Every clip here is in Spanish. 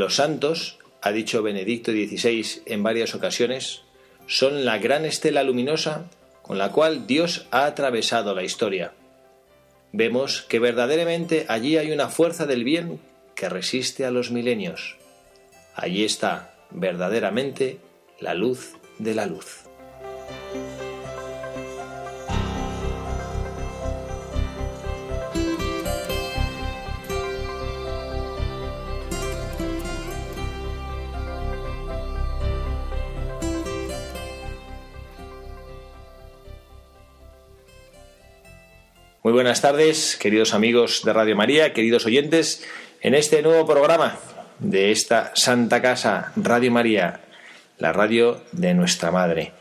Los santos, ha dicho Benedicto XVI en varias ocasiones, son la gran estela luminosa con la cual Dios ha atravesado la historia. Vemos que verdaderamente allí hay una fuerza del bien que resiste a los milenios. Allí está verdaderamente la luz de la luz. Muy buenas tardes, queridos amigos de Radio María, queridos oyentes, en este nuevo programa de esta Santa Casa, Radio María, la radio de nuestra Madre.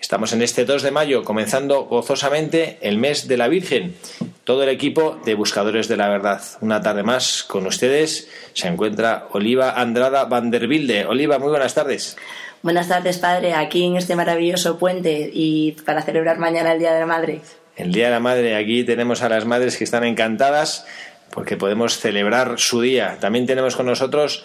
Estamos en este 2 de mayo, comenzando gozosamente el mes de la Virgen. Todo el equipo de Buscadores de la Verdad. Una tarde más con ustedes se encuentra Oliva Andrada Vanderbilde. Oliva, muy buenas tardes. Buenas tardes, padre, aquí en este maravilloso puente y para celebrar mañana el Día de la Madre el Día de la Madre. Aquí tenemos a las madres que están encantadas porque podemos celebrar su día. También tenemos con nosotros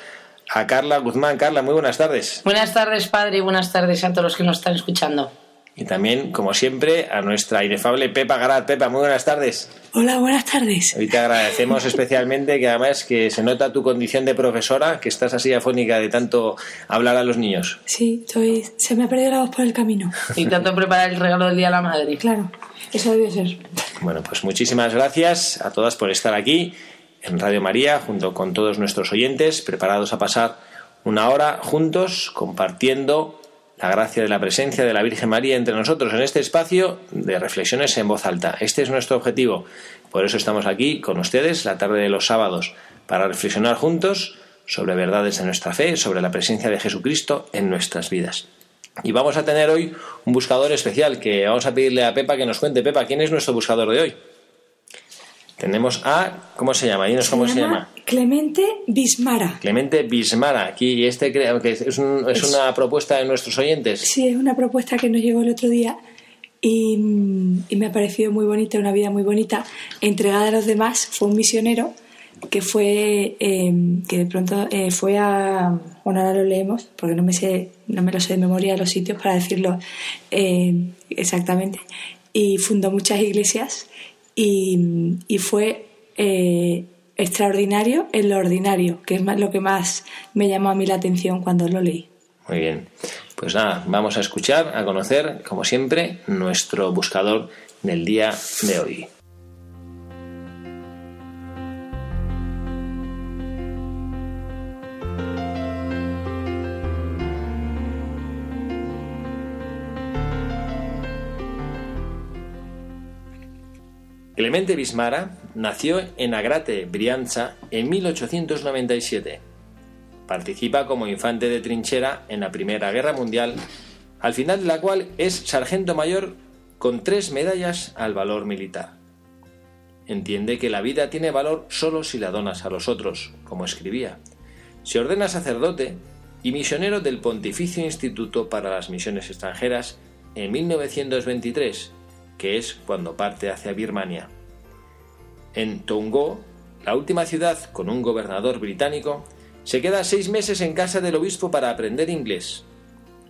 a Carla Guzmán. Carla, muy buenas tardes. Buenas tardes, padre, y buenas tardes a todos los que nos están escuchando. Y también, como siempre, a nuestra inefable Pepa Garat. Pepa, muy buenas tardes. Hola, buenas tardes. Hoy te agradecemos especialmente que además que se nota tu condición de profesora, que estás así afónica de tanto hablar a los niños. Sí, estoy, se me ha perdido la voz por el camino. Y tanto preparar el regalo del Día a la Madre. Claro, eso debe ser. Bueno, pues muchísimas gracias a todas por estar aquí en Radio María, junto con todos nuestros oyentes, preparados a pasar una hora juntos compartiendo la gracia de la presencia de la Virgen María entre nosotros en este espacio de reflexiones en voz alta. Este es nuestro objetivo. Por eso estamos aquí con ustedes la tarde de los sábados, para reflexionar juntos sobre verdades de nuestra fe, sobre la presencia de Jesucristo en nuestras vidas. Y vamos a tener hoy un buscador especial que vamos a pedirle a Pepa que nos cuente. Pepa, ¿quién es nuestro buscador de hoy? Tenemos a. ¿Cómo se llama? Dinos cómo se llama. Clemente Bismara. Clemente Bismara. Aquí este creo que es, es, una propuesta de nuestros oyentes. Sí, es una propuesta que nos llegó el otro día y, me ha parecido muy bonita, una vida muy bonita, entregada a los demás. Fue un misionero que fue em, que de pronto eh, fue a bueno ahora lo leemos porque no me sé no me lo sé de memoria los sitios para decirlo em, exactamente y fundó muchas iglesias y, fue eh, extraordinario en lo ordinario, que es lo que más me llamó a mí la atención cuando lo leí. Muy bien, pues nada, vamos a escuchar, a conocer, como siempre, nuestro buscador del día de hoy. Clemente Bismara nació en Agrate, Brianza, en 1897. Participa como infante de trinchera en la Primera Guerra Mundial, al final de la cual es sargento mayor con tres medallas al valor militar. Entiende que la vida tiene valor solo si la donas a los otros, como escribía. Se ordena sacerdote y misionero del Pontificio Instituto para las Misiones Extranjeras en 1923 que es cuando parte hacia Birmania. En Tongo, la última ciudad con un gobernador británico, se queda seis meses en casa del obispo para aprender inglés.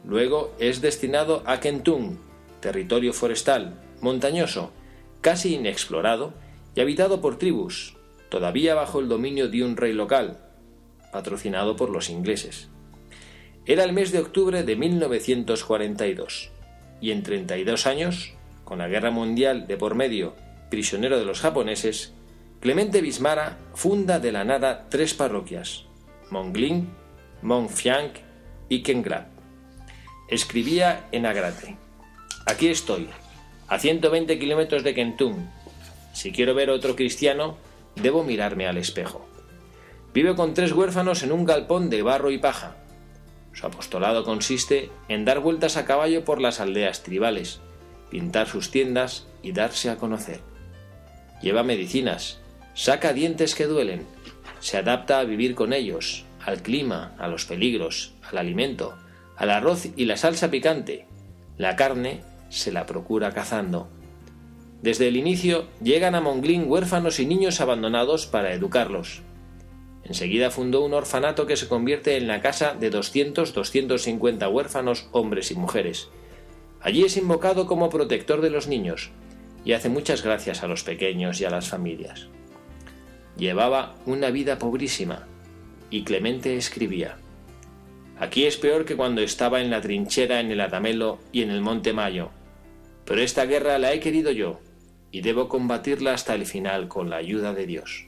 Luego es destinado a Kentung, territorio forestal, montañoso, casi inexplorado y habitado por tribus, todavía bajo el dominio de un rey local, patrocinado por los ingleses. Era el mes de octubre de 1942, y en 32 años, con la guerra mundial de por medio, prisionero de los japoneses, Clemente Bismara funda de la nada tres parroquias, Mongling, Mongfiang y Kengrab. Escribía en Agrate. Aquí estoy, a 120 kilómetros de Kentún. Si quiero ver otro cristiano, debo mirarme al espejo. Vive con tres huérfanos en un galpón de barro y paja. Su apostolado consiste en dar vueltas a caballo por las aldeas tribales, pintar sus tiendas y darse a conocer. Lleva medicinas, saca dientes que duelen, se adapta a vivir con ellos, al clima, a los peligros, al alimento, al arroz y la salsa picante. La carne se la procura cazando. Desde el inicio llegan a Monglín huérfanos y niños abandonados para educarlos. Enseguida fundó un orfanato que se convierte en la casa de 200-250 huérfanos hombres y mujeres. Allí es invocado como protector de los niños y hace muchas gracias a los pequeños y a las familias. Llevaba una vida pobrísima y Clemente escribía Aquí es peor que cuando estaba en la trinchera en el Atamelo y en el Monte Mayo. Pero esta guerra la he querido yo y debo combatirla hasta el final con la ayuda de Dios.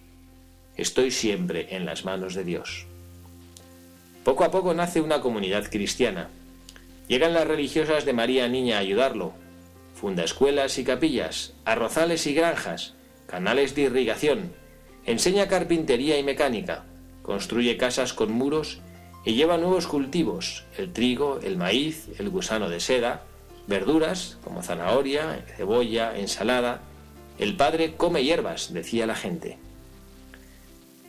Estoy siempre en las manos de Dios. Poco a poco nace una comunidad cristiana. Llegan las religiosas de María Niña a ayudarlo. Funda escuelas y capillas, arrozales y granjas, canales de irrigación. Enseña carpintería y mecánica. Construye casas con muros y lleva nuevos cultivos, el trigo, el maíz, el gusano de seda, verduras como zanahoria, cebolla, ensalada. El padre come hierbas, decía la gente.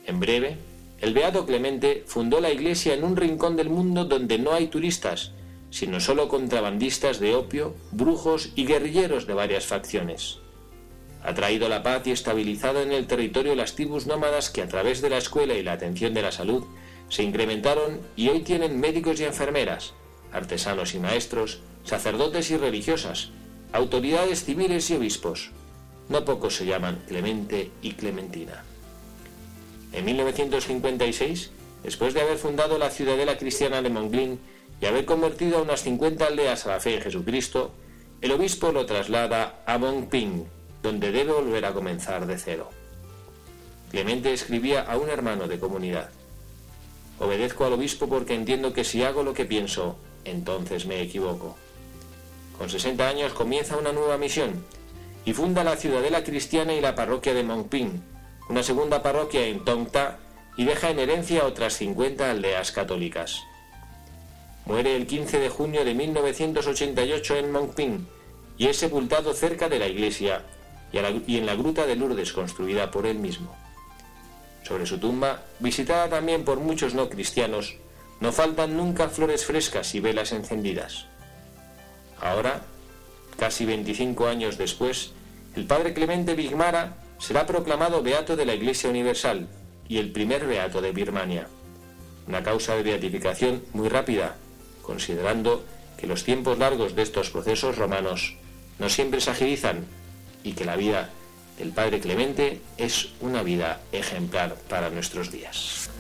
En breve, el Beato Clemente fundó la iglesia en un rincón del mundo donde no hay turistas, sino solo contrabandistas de opio, brujos y guerrilleros de varias facciones. Ha traído la paz y estabilizado en el territorio las tribus nómadas que a través de la escuela y la atención de la salud se incrementaron y hoy tienen médicos y enfermeras, artesanos y maestros, sacerdotes y religiosas, autoridades civiles y obispos. No pocos se llaman Clemente y Clementina. En 1956, después de haber fundado la ciudadela cristiana de Monglin y haber convertido a unas 50 aldeas a la fe en Jesucristo, el obispo lo traslada a Mongping, donde debe volver a comenzar de cero. Clemente escribía a un hermano de comunidad. Obedezco al obispo porque entiendo que si hago lo que pienso, entonces me equivoco. Con 60 años comienza una nueva misión y funda la ciudadela cristiana y la parroquia de Mongping, una segunda parroquia en Tongta y deja en herencia otras 50 aldeas católicas. Muere el 15 de junio de 1988 en Mongping y es sepultado cerca de la iglesia y en la gruta de Lourdes construida por él mismo. Sobre su tumba, visitada también por muchos no cristianos, no faltan nunca flores frescas y velas encendidas. Ahora, casi 25 años después, el padre Clemente Bigmara será proclamado beato de la Iglesia Universal y el primer beato de Birmania. Una causa de beatificación muy rápida, considerando que los tiempos largos de estos procesos romanos no siempre se agilizan y que la vida el Padre Clemente es una vida ejemplar para nuestros días.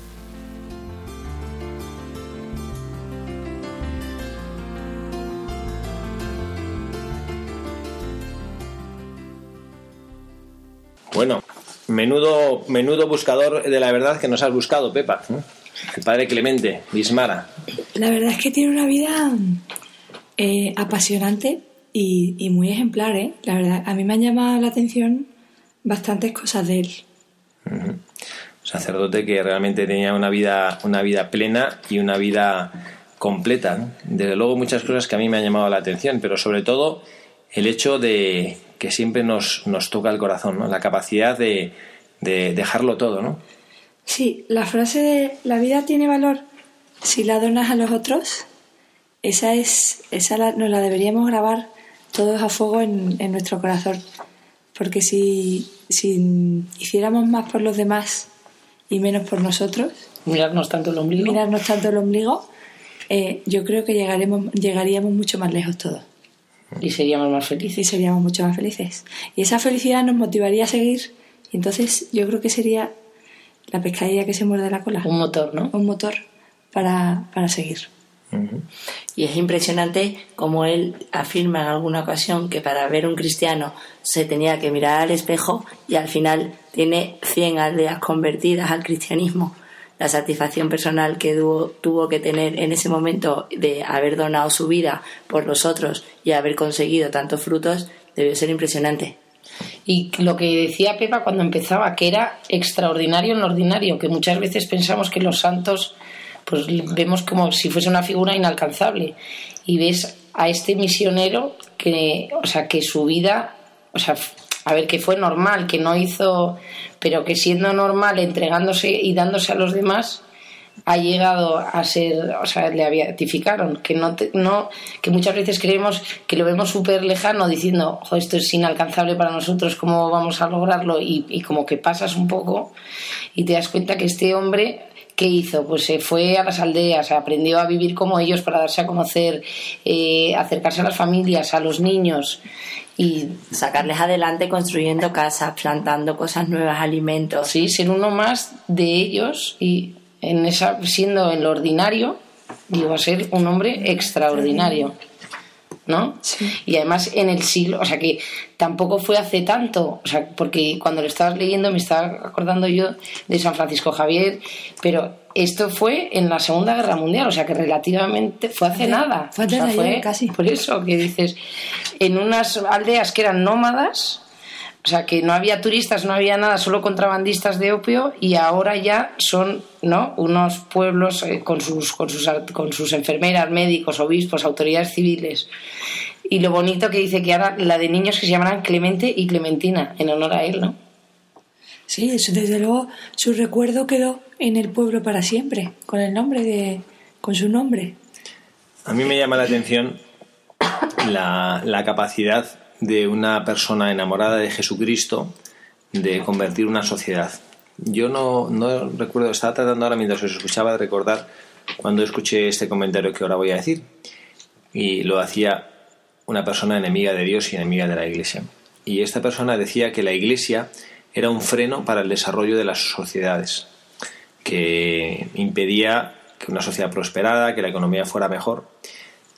Bueno, menudo, menudo buscador de la verdad que nos has buscado, Pepa. El padre Clemente, Bismara. La verdad es que tiene una vida eh, apasionante y, y, muy ejemplar, ¿eh? La verdad, a mí me han llamado la atención bastantes cosas de él. Un sacerdote que realmente tenía una vida, una vida plena y una vida completa. Desde luego muchas cosas que a mí me han llamado la atención, pero sobre todo el hecho de que siempre nos, nos toca el corazón, ¿no? la capacidad de, de dejarlo todo. ¿no? Sí, la frase de la vida tiene valor si la donas a los otros, esa, es, esa la, nos la deberíamos grabar todos a fuego en, en nuestro corazón. Porque si, si hiciéramos más por los demás y menos por nosotros, mirarnos tanto el ombligo, mirarnos tanto el ombligo, eh, yo creo que llegaremos, llegaríamos mucho más lejos todos. Y seríamos más y felices. seríamos mucho más felices. Y esa felicidad nos motivaría a seguir. Y entonces yo creo que sería la pescadilla que se muerde la cola. Un motor, ¿no? Un motor para, para seguir. Y es impresionante como él afirma en alguna ocasión que para ver un cristiano se tenía que mirar al espejo y al final tiene 100 aldeas convertidas al cristianismo. La satisfacción personal que tuvo, tuvo que tener en ese momento de haber donado su vida por los otros y haber conseguido tantos frutos debió ser impresionante. Y lo que decía Pepa cuando empezaba, que era extraordinario en lo ordinario, que muchas veces pensamos que los santos, pues vemos como si fuese una figura inalcanzable. Y ves a este misionero que, o sea, que su vida, o sea, a ver, que fue normal, que no hizo, pero que siendo normal, entregándose y dándose a los demás, ha llegado a ser, o sea, le beatificaron, que no, te- no que muchas veces creemos que lo vemos súper lejano diciendo, "Jo, esto es inalcanzable para nosotros, ¿cómo vamos a lograrlo? Y, y como que pasas un poco y te das cuenta que este hombre, ¿qué hizo? Pues se fue a las aldeas, aprendió a vivir como ellos para darse a conocer, eh, acercarse a las familias, a los niños y Sacarles adelante construyendo casas, plantando cosas nuevas, alimentos. sí, ser uno más de ellos y en esa siendo en lo ordinario, digo, a ser un hombre extraordinario. ¿No? Sí. Y además en el siglo, o sea que tampoco fue hace tanto, o sea, porque cuando lo estabas leyendo me estaba acordando yo de San Francisco Javier, pero esto fue en la Segunda Guerra Mundial, o sea que relativamente fue hace nada. fue O sea, de ayer, casi. Por eso que dices, en unas aldeas que eran nómadas, o sea, que no había turistas, no había nada, solo contrabandistas de opio y ahora ya son, ¿no? Unos pueblos eh, con, sus, con, sus, con sus enfermeras, médicos, obispos, autoridades civiles. Y lo bonito que dice que ahora la de niños que se llamarán Clemente y Clementina, en honor a él, ¿no? Sí, eso, desde luego su recuerdo quedó en el pueblo para siempre, con el nombre de, con su nombre. A mí me llama la atención la, la capacidad de una persona enamorada de Jesucristo de convertir una sociedad. Yo no, no recuerdo, estaba tratando ahora mientras os escuchaba de recordar cuando escuché este comentario que ahora voy a decir. Y lo hacía una persona enemiga de Dios y enemiga de la Iglesia. Y esta persona decía que la Iglesia era un freno para el desarrollo de las sociedades, que impedía que una sociedad prosperara, que la economía fuera mejor.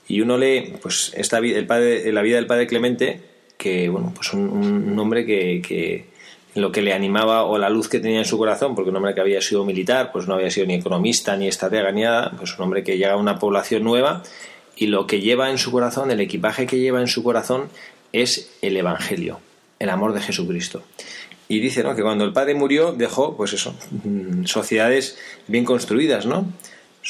Y uno lee, pues, esta, el padre, la vida del padre Clemente, que, bueno, pues un, un hombre que, que lo que le animaba o la luz que tenía en su corazón, porque un hombre que había sido militar, pues no había sido ni economista, ni estratega, ni nada, pues un hombre que llega a una población nueva y lo que lleva en su corazón, el equipaje que lleva en su corazón es el Evangelio, el amor de Jesucristo. Y dice ¿no? que cuando el padre murió dejó, pues eso, mm, sociedades bien construidas, ¿no?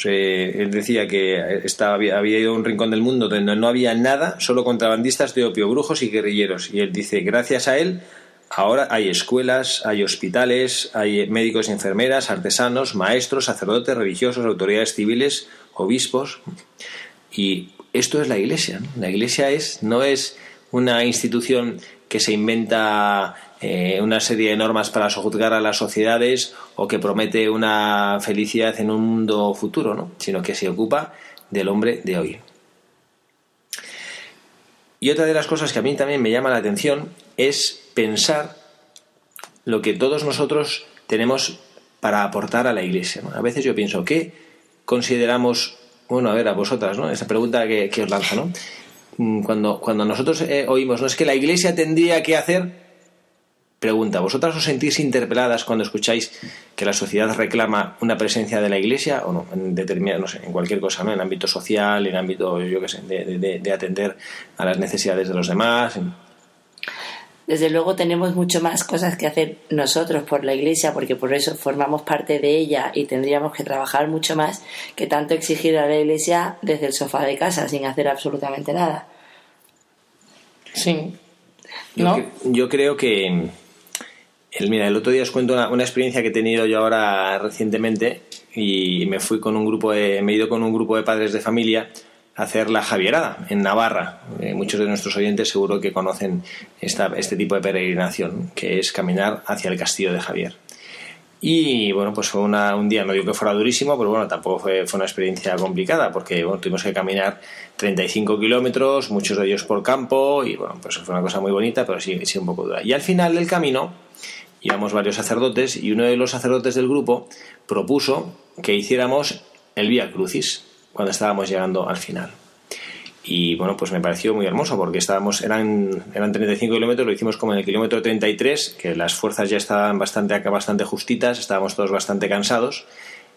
Se- él decía que estaba, había, ido a un rincón del mundo donde no había nada, solo contrabandistas de opio, brujos y guerrilleros. Y él dice, gracias a él, ahora hay escuelas, hay hospitales, hay médicos y enfermeras, artesanos, maestros, sacerdotes, religiosos, autoridades civiles, obispos. Y esto es la iglesia. La iglesia es, no es una institución que se inventa eh, una serie de normas para sojuzgar a las sociedades o que promete una felicidad en un mundo futuro, ¿no? sino que se ocupa del hombre de hoy. Y otra de las cosas que a mí también me llama la atención es pensar lo que todos nosotros tenemos para aportar a la iglesia. A veces yo pienso, ¿qué consideramos, bueno, a ver, a vosotras, ¿no? Esa pregunta que, que os lanzo, ¿no? Mm, Cuando, cuando nosotros eh, oímos, no es que la iglesia tendría que hacer, pregunta, ¿vosotras os sentís interpeladas cuando escucháis que la sociedad reclama una presencia de la iglesia o no? En determinada, no sé, en cualquier cosa, ¿no? En ámbito social, en ámbito, yo qué sé, de, de- de atender a las necesidades de los demás. Desde luego tenemos mucho más cosas que hacer nosotros por la Iglesia, porque por eso formamos parte de ella y tendríamos que trabajar mucho más que tanto exigir a la Iglesia desde el sofá de casa sin hacer absolutamente nada. Sí. Yo, ¿No? yo creo que. El, mira, el otro día os cuento una, una experiencia que he tenido yo ahora recientemente y me fui con un grupo de, me he ido con un grupo de padres de familia a hacer la Javierada en Navarra. Eh, muchos de nuestros oyentes seguro que conocen esta, este tipo de peregrinación, que es caminar hacia el castillo de Javier. Y bueno, pues fue una, un día, no digo que fuera durísimo, pero bueno, tampoco fue, fue una experiencia complicada, porque bueno, tuvimos que caminar 35 kilómetros, muchos de ellos por campo, y bueno, pues fue una cosa muy bonita, pero sí, sí un poco dura. Y al final del camino íbamos varios sacerdotes, y uno de los sacerdotes del grupo propuso que hiciéramos el Vía Crucis cuando estábamos llegando al final y bueno, pues me pareció muy hermoso porque estábamos, eran, eran 35 kilómetros, lo hicimos como en el kilómetro 33, que las fuerzas ya estaban bastante bastante justitas, estábamos todos bastante cansados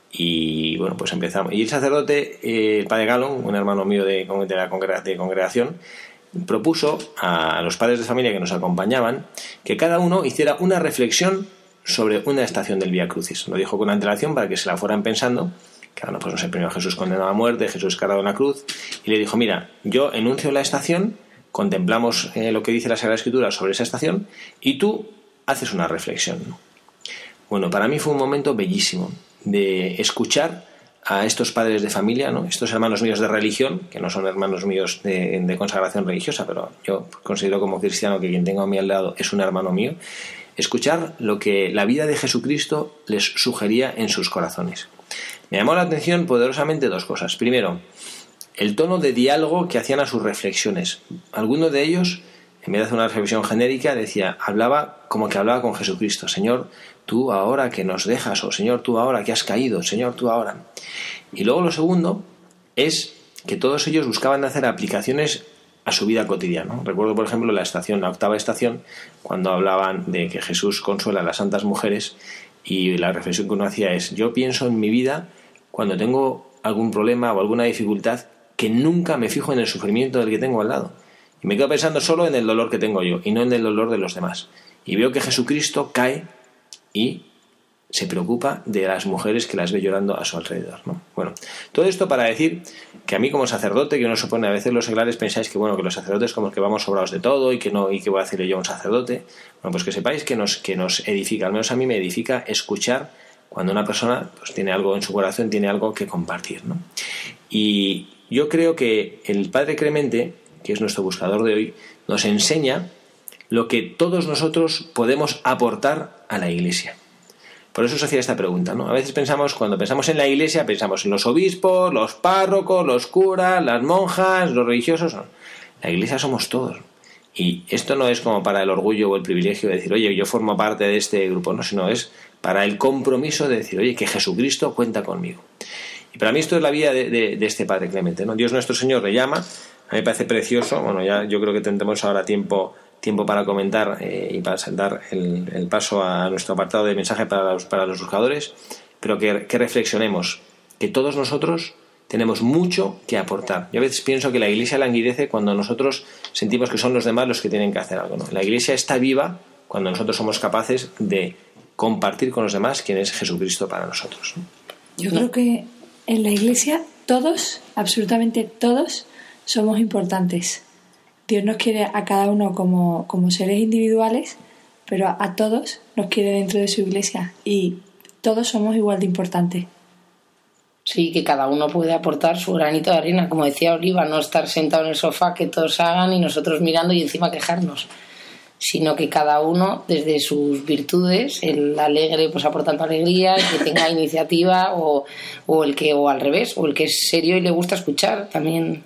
y bueno, pues empezamos. Y el sacerdote, eh, el padre Galón, un hermano mío de, de la congregación, propuso a los padres de familia que nos acompañaban que cada uno hiciera una reflexión sobre una estación del Vía Crucis. Lo dijo con antelación para que se la fueran pensando ahora pues no sé, primero Jesús condenado a muerte, Jesús cargado en la cruz, y le dijo, mira, yo enuncio la estación, contemplamos eh, lo que dice la Sagrada Escritura sobre esa estación, y tú haces una reflexión. Bueno, para mí fue un momento bellísimo de escuchar a estos padres de familia, ¿no? estos hermanos míos de religión, que no son hermanos míos de, de, consagración religiosa, pero yo considero como cristiano que quien tengo a mi al lado es un hermano mío, escuchar lo que la vida de Jesucristo les sugería en sus corazones. Me llamó la atención poderosamente dos cosas. Primero, el tono de diálogo que hacían a sus reflexiones. Alguno de ellos, en vez de hacer una reflexión genérica, decía, hablaba como que hablaba con Jesucristo. Señor, tú ahora que nos dejas, o Señor, tú ahora que has caído, Señor, tú ahora. Y luego lo segundo es que todos ellos buscaban hacer aplicaciones a su vida cotidiana. Recuerdo, por ejemplo, la estación, la octava estación, cuando hablaban de que Jesús consuela a las santas mujeres y la reflexión que uno hacía es, yo pienso en mi vida cuando tengo algún problema o alguna dificultad que nunca me fijo en el sufrimiento del que tengo al lado. Y me quedo pensando solo en el dolor que tengo yo y no en el dolor de los demás. Y veo que Jesucristo cae y se preocupa de las mujeres que las ve llorando a su alrededor. ¿no? Bueno, todo esto para decir que a mí como sacerdote, que uno supone a veces los seglares pensáis que bueno, que los sacerdotes como que vamos sobrados de todo y que no, y que voy a decirle yo a un sacerdote. Bueno, pues que sepáis que nos, que nos edifica, al menos a mí me edifica escuchar cuando una persona pues, tiene algo en su corazón, tiene algo que compartir. ¿no? Y yo creo que el Padre Clemente, que es nuestro buscador de hoy, nos enseña lo que todos nosotros podemos aportar a la Iglesia. Por eso se hacía esta pregunta, ¿no? A veces pensamos, cuando pensamos en la iglesia, pensamos en los obispos, los párrocos, los curas, las monjas, los religiosos. La iglesia somos todos. Y esto no es como para el orgullo o el privilegio de decir, oye, yo formo parte de este grupo, no, sino es para el compromiso de decir, oye, que Jesucristo cuenta conmigo. Y para mí esto es la vida de, este Padre Clemente, ¿no? Dios nuestro Señor le llama, a mí me parece precioso, bueno, ya yo creo que tendremos ahora tiempo tiempo para comentar eh, y para dar el, paso a nuestro apartado de mensaje para los, para los buscadores, pero que, reflexionemos que todos nosotros tenemos mucho que aportar. Yo a veces pienso que la iglesia languidece cuando nosotros sentimos que son los demás los que tienen que hacer algo. La iglesia está viva cuando nosotros somos capaces de compartir con los demás quién es Jesucristo para nosotros. Yo creo que en la iglesia todos, absolutamente todos, somos importantes. Dios nos quiere a cada uno como, como seres individuales, pero a, todos nos quiere dentro de su iglesia y todos somos igual de importantes. Sí, que cada uno puede aportar su granito de arena, como decía Oliva, no estar sentado en el sofá que todos hagan y nosotros mirando y encima quejarnos, sino que cada uno desde sus virtudes, el alegre pues aportando alegría, el que tenga iniciativa o, o el que o al revés, o el que es serio y le gusta escuchar, también,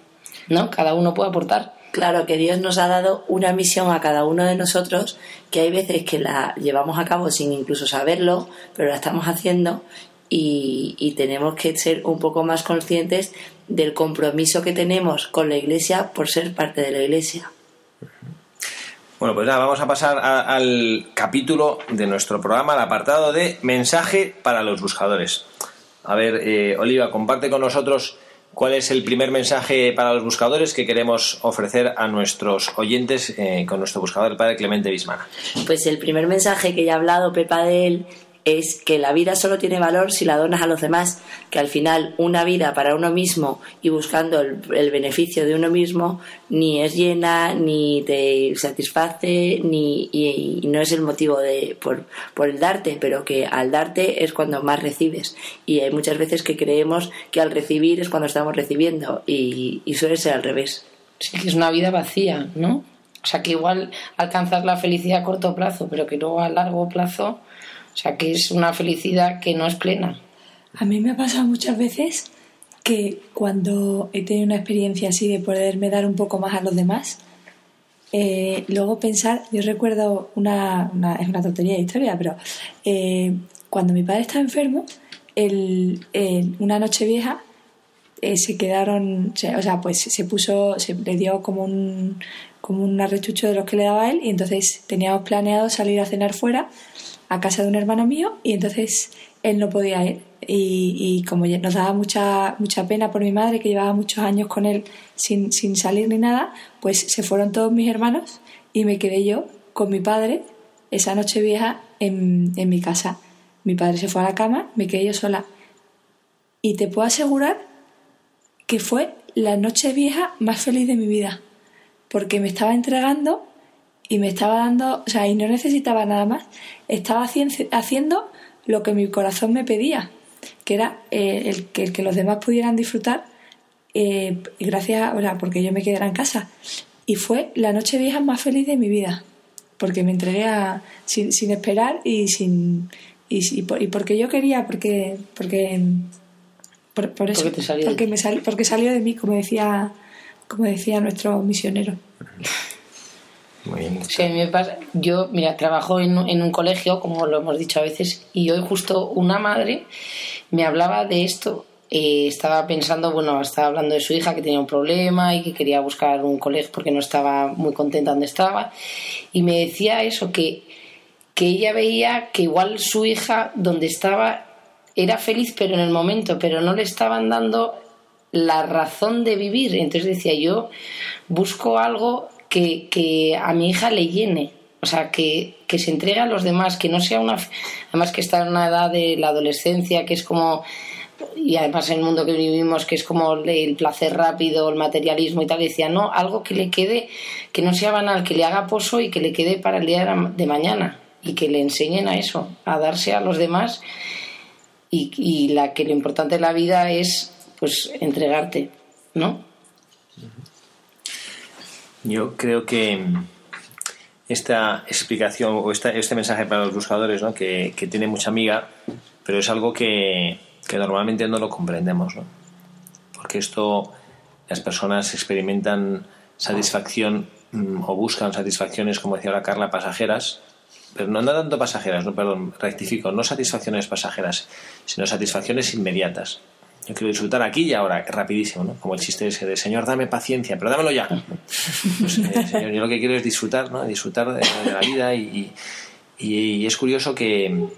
¿no? Cada uno puede aportar. Claro que Dios nos ha dado una misión a cada uno de nosotros que hay veces que la llevamos a cabo sin incluso saberlo, pero la estamos haciendo y, tenemos que ser un poco más conscientes del compromiso que tenemos con la Iglesia por ser parte de la Iglesia. Bueno, pues nada, vamos a pasar al capítulo de nuestro programa, al apartado de mensaje para los buscadores. A ver, eh, Oliva, comparte con nosotros ¿Cuál es el primer mensaje para los buscadores que queremos ofrecer a nuestros oyentes eh, con nuestro buscador, el padre Clemente Bismana? Pues el primer mensaje que ya ha hablado Pepa de él es que la vida solo tiene valor si la donas a los demás, que al final una vida para uno mismo y buscando el, beneficio de uno mismo ni es llena, ni te satisface, ni y, no es el motivo de por, por, el darte, pero que al darte es cuando más recibes. Y hay muchas veces que creemos que al recibir es cuando estamos recibiendo y, y suele ser al revés. Sí, que es una vida vacía, ¿no? O sea, que igual alcanzas la felicidad a corto plazo, pero que luego a largo plazo O sea, que es una felicidad que no es plena. A mí me ha pasado muchas veces que cuando he tenido una experiencia así de poderme dar un poco más a los demás, eh, luego pensar, yo recuerdo una, es una tontería de historia, pero eh, cuando mi padre estaba enfermo, el, una noche vieja eh, se quedaron, o sea, pues se puso, se le dio como un, como un arrechucho de los que le daba él y entonces teníamos planeado salir a cenar fuera a casa de un hermano mío y entonces él no podía ir y, como nos daba mucha, mucha pena por mi madre, que llevaba muchos años con él sin, sin salir ni nada, pues se fueron todos mis hermanos y me quedé yo con mi padre esa noche vieja en, en mi casa. Mi padre se fue a la cama, me quedé yo sola. Y te puedo asegurar que fue la noche vieja más feliz de mi vida, porque me estaba entregando y me estaba dando, o sea, y no necesitaba nada más, estaba haciendo lo que mi corazón me pedía que era eh, el, que, que los demás pudieran disfrutar eh, gracias, o sea, porque yo me quedara en casa. Y fue la noche vieja más feliz de mi vida, porque me entregué sin, sin esperar y sin y, y, porque yo quería, porque porque por, eso, porque, me porque salió de mí, como decía como decía nuestro misionero. Sí, a mí me pasa. Yo, mira, trabajo en, en, un colegio, como lo hemos dicho a veces, y hoy justo una madre me hablaba de esto. Eh, estaba pensando, bueno, estaba hablando de su hija que tenía un problema y que quería buscar un colegio porque no estaba muy contenta donde estaba. Y me decía eso, que, que ella veía que igual su hija donde estaba era feliz, pero en el momento, pero no le estaban dando la razón de vivir. Entonces decía, yo busco algo que, a mi hija le llene, o sea, que, se entregue a los demás, que no sea una... Además que está en una edad de la adolescencia, que es como... Y además en el mundo que vivimos, que es como el placer rápido, el materialismo y tal, decía, no, algo que le quede, que no sea banal, que le haga pozo y que le quede para el día de mañana y que le enseñen a eso, a darse a los demás y, y la que lo importante de la vida es pues entregarte, ¿no? Yo creo que esta explicación o este mensaje para los buscadores, ¿no? que, tiene mucha amiga, pero es algo que, normalmente no lo comprendemos, ¿no? porque esto las personas experimentan satisfacción mm, o buscan satisfacciones, como decía ahora Carla, pasajeras, pero no, no tanto pasajeras, no, perdón, rectifico, no satisfacciones pasajeras, sino satisfacciones inmediatas. Yo quiero disfrutar aquí y ahora, rapidísimo, ¿no? Como el chiste ese de Señor, dame paciencia, pero dámelo ya. Pues, eh, señor, yo lo que quiero es disfrutar, ¿no? Disfrutar de, la vida y, y, es curioso que,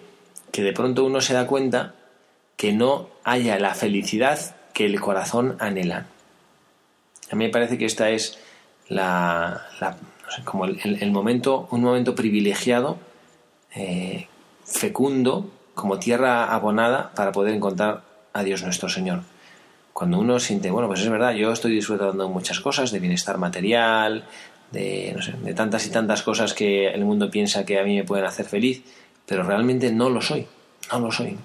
que de pronto uno se da cuenta que no haya la felicidad que el corazón anhela. A mí me parece que esta es la, no sé, como el, momento, un momento privilegiado, eh, fecundo, como tierra abonada para poder encontrar a Dios nuestro Señor. Cuando uno siente, bueno, pues es verdad, yo estoy disfrutando muchas cosas, de bienestar material, de, tantas y tantas cosas que el mundo piensa que a mí me pueden hacer feliz, pero realmente no lo soy, no lo soy.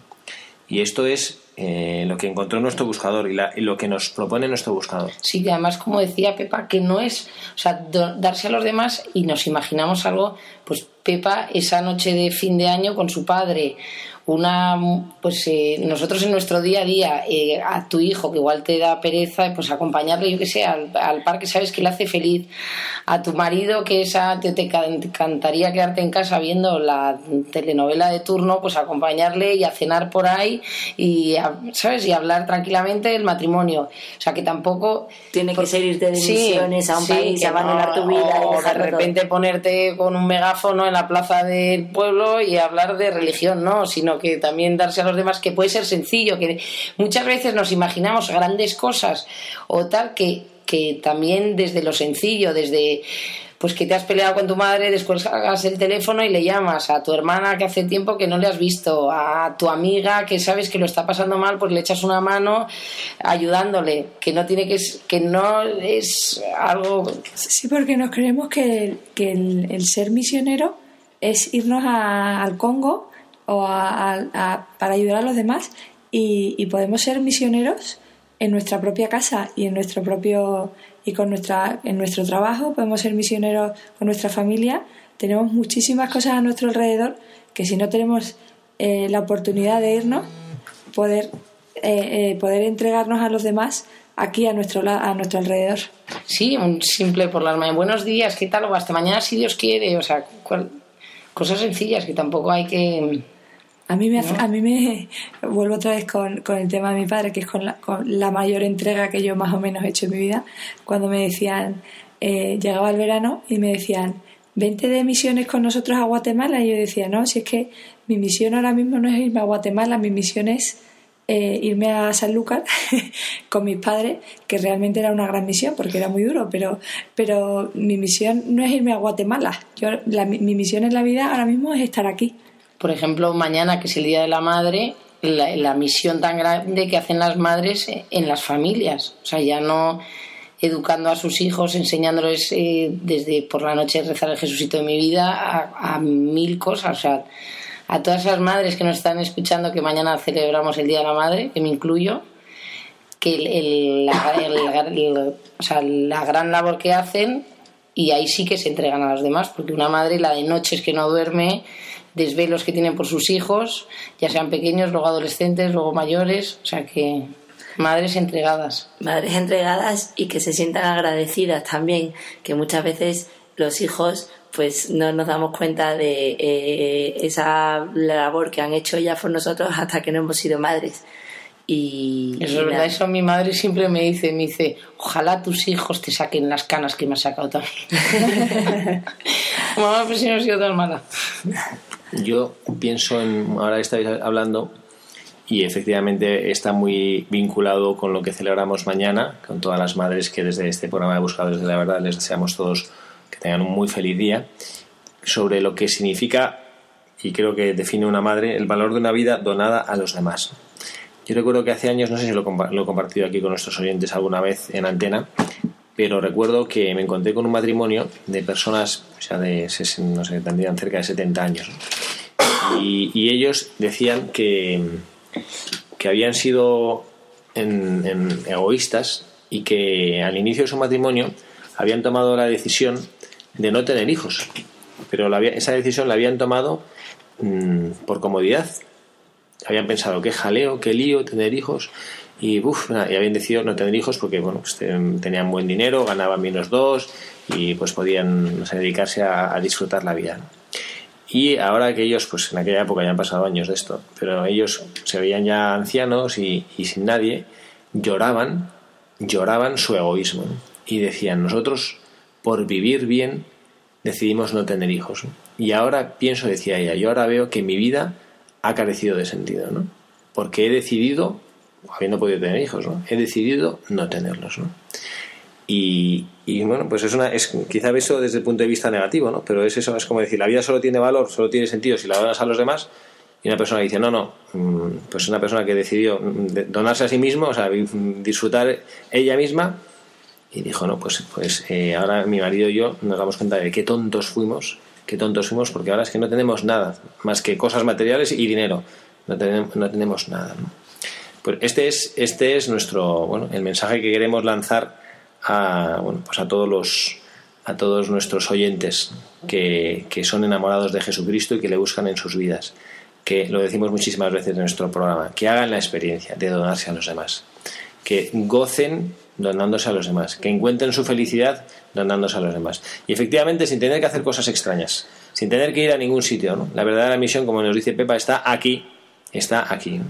Y esto es eh, lo que encontró nuestro buscador y, y, lo que nos propone nuestro buscador. Sí, además, como decía Pepa, que no es, o sea, darse a los demás y nos imaginamos algo, pues Pepa esa noche de fin de año con su padre, una pues eh, nosotros en nuestro día a día eh, a tu hijo que igual te da pereza pues acompañarle yo que sé al, parque sabes que le hace feliz. A tu marido que esa te, te, encantaría quedarte en casa viendo la telenovela de turno pues acompañarle y a cenar por ahí y sabes y hablar tranquilamente del matrimonio. O sea que tampoco tiene que ser irte de misiones a un país abandonar tu vida o de repente ponerte con un megáfono en la plaza del pueblo y hablar de religión no sino que también darse a los demás, que puede ser sencillo, que muchas veces nos imaginamos grandes cosas o tal que, que también desde lo sencillo, desde pues que te has peleado con tu madre, después hagas el teléfono y le llamas a tu hermana que hace tiempo que no le has visto, a tu amiga que sabes que lo está pasando mal, pues le echas una mano ayudándole, que no tiene que que no es algo sí porque nos creemos que, que el, ser misionero es irnos al Congo o para ayudar a los demás y, podemos ser misioneros en nuestra propia casa y en nuestro propio y con nuestra en nuestro trabajo podemos ser misioneros con nuestra familia tenemos muchísimas cosas a nuestro alrededor que si no tenemos eh, la oportunidad de irnos, poder, eh, poder entregarnos a los demás aquí a nuestro, a nuestro alrededor. Sí, un simple por las mañanas. Buenos días, ¿qué tal? O hasta mañana si Dios quiere. O sea, cosas sencillas que tampoco hay que... A mí me, a mí me vuelvo otra vez con, con, el tema de mi padre, que es con la, con la, mayor entrega que yo más o menos he hecho en mi vida, cuando me decían, eh, llegaba el verano y me decían, vente de misiones con nosotros a Guatemala. Y yo decía, no, si es que mi misión ahora mismo no es irme a Guatemala, mi misión es eh, irme a San Lucas con mis padres, que realmente era una gran misión porque era muy duro, pero, pero mi misión no es irme a Guatemala. Yo, mi misión en la vida ahora mismo es estar aquí. Por ejemplo, mañana, que es el Día de la Madre, la, misión tan grande que hacen las madres en las familias. O sea, ya no educando a sus hijos, enseñándoles eh, desde por la noche rezar el Jesucito de mi vida a, a mil cosas. O sea, a todas esas madres que nos están escuchando que mañana celebramos el Día de la Madre, que me incluyo, que la, gran labor que hacen y ahí sí que se entregan a los demás, porque una madre, la de noches que no duerme, desvelos que tienen por sus hijos, ya sean pequeños, luego adolescentes, luego mayores, o sea que madres entregadas. Madres entregadas y que se sientan agradecidas también, que muchas veces los hijos pues no nos damos cuenta de eh, esa labor que han hecho ellas por nosotros hasta que no hemos sido madres. Y, eso es verdad, eso mi madre siempre me dice, me dice, ojalá tus hijos te saquen las canas que me has sacado también. Mamá, pues si no he sido tan mala. Yo pienso en, ahora estáis hablando, y efectivamente está muy vinculado con lo que celebramos mañana, con todas las madres que desde este programa de Buscadores de la Verdad les deseamos todos que tengan un muy feliz día, sobre lo que significa, y creo que define una madre, el valor de una vida donada a los demás. Yo recuerdo que hace años, no sé si lo, he compartido aquí con nuestros oyentes alguna vez en antena, pero recuerdo que me encontré con un matrimonio de personas, o sea, de, no sé, tendrían cerca de 70 años. Y, ellos decían que, que habían sido egoístas y que al inicio de su matrimonio habían tomado la decisión de no tener hijos. Pero esa decisión la habían tomado mm, por comodidad. Habían pensado qué jaleo, qué lío tener hijos. Y, y habían decidido no tener hijos porque bueno, pues, tenían buen dinero, ganaban menos dos y pues podían dedicarse a, disfrutar la vida. Y ahora que ellos, pues en aquella época ya han pasado años de esto, pero ellos se veían ya ancianos y, y sin nadie, lloraban, lloraban su egoísmo. Y decían, nosotros por vivir bien, decidimos no tener hijos. Y ahora pienso, decía ella, yo ahora veo que mi vida ha carecido de sentido, ¿no? Porque he decidido, habiendo podido tener hijos, ¿no? He decidido no tenerlos, ¿no? Y, bueno, pues es una, es, quizá eso desde el punto de vista negativo, ¿no? Pero es eso, es como decir, la vida solo tiene valor, solo tiene sentido si la donas a los demás. Y una persona dice, no, no, mm, pues una persona que decidió mm, donarse a sí mismo, o sea, disfrutar ella misma, y dijo, no, pues, pues eh, ahora mi marido y yo nos damos cuenta de qué tontos fuimos, qué tontos fuimos, porque ahora es que no tenemos nada, más que cosas materiales y dinero. No tenemos, no tenemos nada. Pues este es, este es nuestro, bueno, el mensaje que queremos lanzar a, bueno, pues a todos los a todos nuestros oyentes que, que son enamorados de Jesucristo y que le buscan en sus vidas. Que lo decimos muchísimas veces en nuestro programa, que hagan la experiencia de donarse a los demás, que gocen donándose a los demás, que encuentren su felicidad donándose a los demás. Y efectivamente, sin tener que hacer cosas extrañas, sin tener que ir a ningún sitio. ¿no? La verdadera misión, como nos dice Pepa, está aquí, está aquí.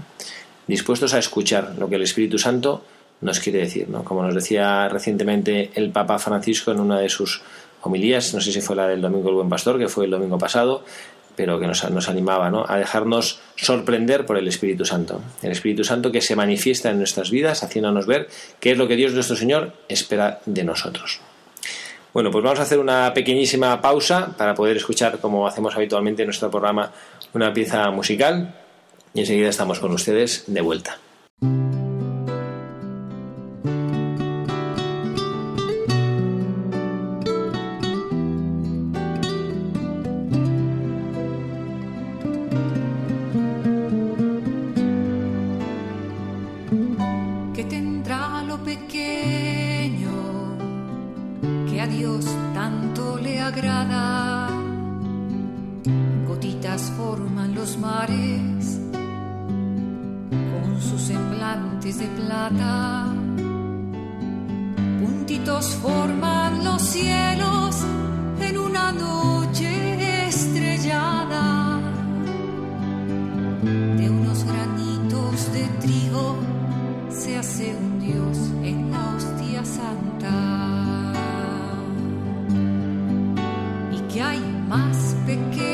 Dispuestos a escuchar lo que el Espíritu Santo nos quiere decir. ¿no? Como nos decía recientemente el Papa Francisco en una de sus homilías, no sé si fue la del Domingo del Buen Pastor, que fue el domingo pasado, pero que nos, nos animaba ¿no? a dejarnos sorprender por el Espíritu Santo. El Espíritu Santo que se manifiesta en nuestras vidas, haciéndonos ver qué es lo que Dios nuestro Señor espera de nosotros. Bueno, pues vamos a hacer una pequeñísima pausa para poder escuchar, como hacemos habitualmente en nuestro programa, una pieza musical y enseguida estamos con ustedes de vuelta. Que hay más pequeño.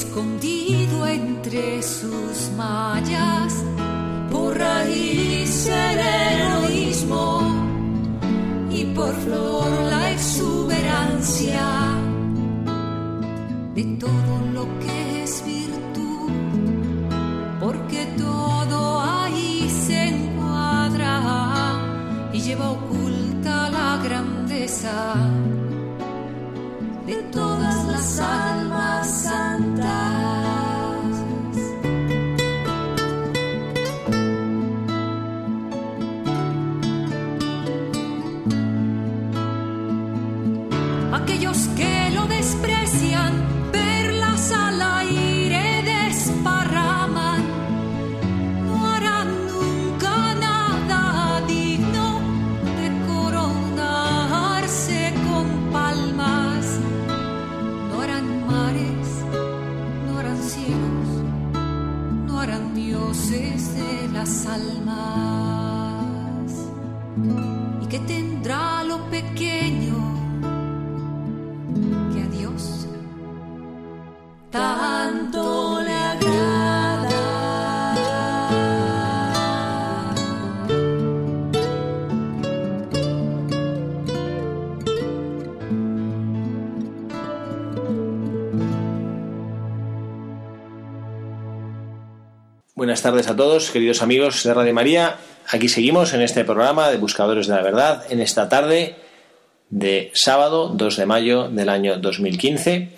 Escondido entre sus mallas, por raíz el heroísmo y por flor la exuberancia de todo lo que tardes a todos, queridos amigos de Radio María. Aquí seguimos en este programa de Buscadores de la Verdad, en esta tarde de sábado 2 de mayo del año 2015.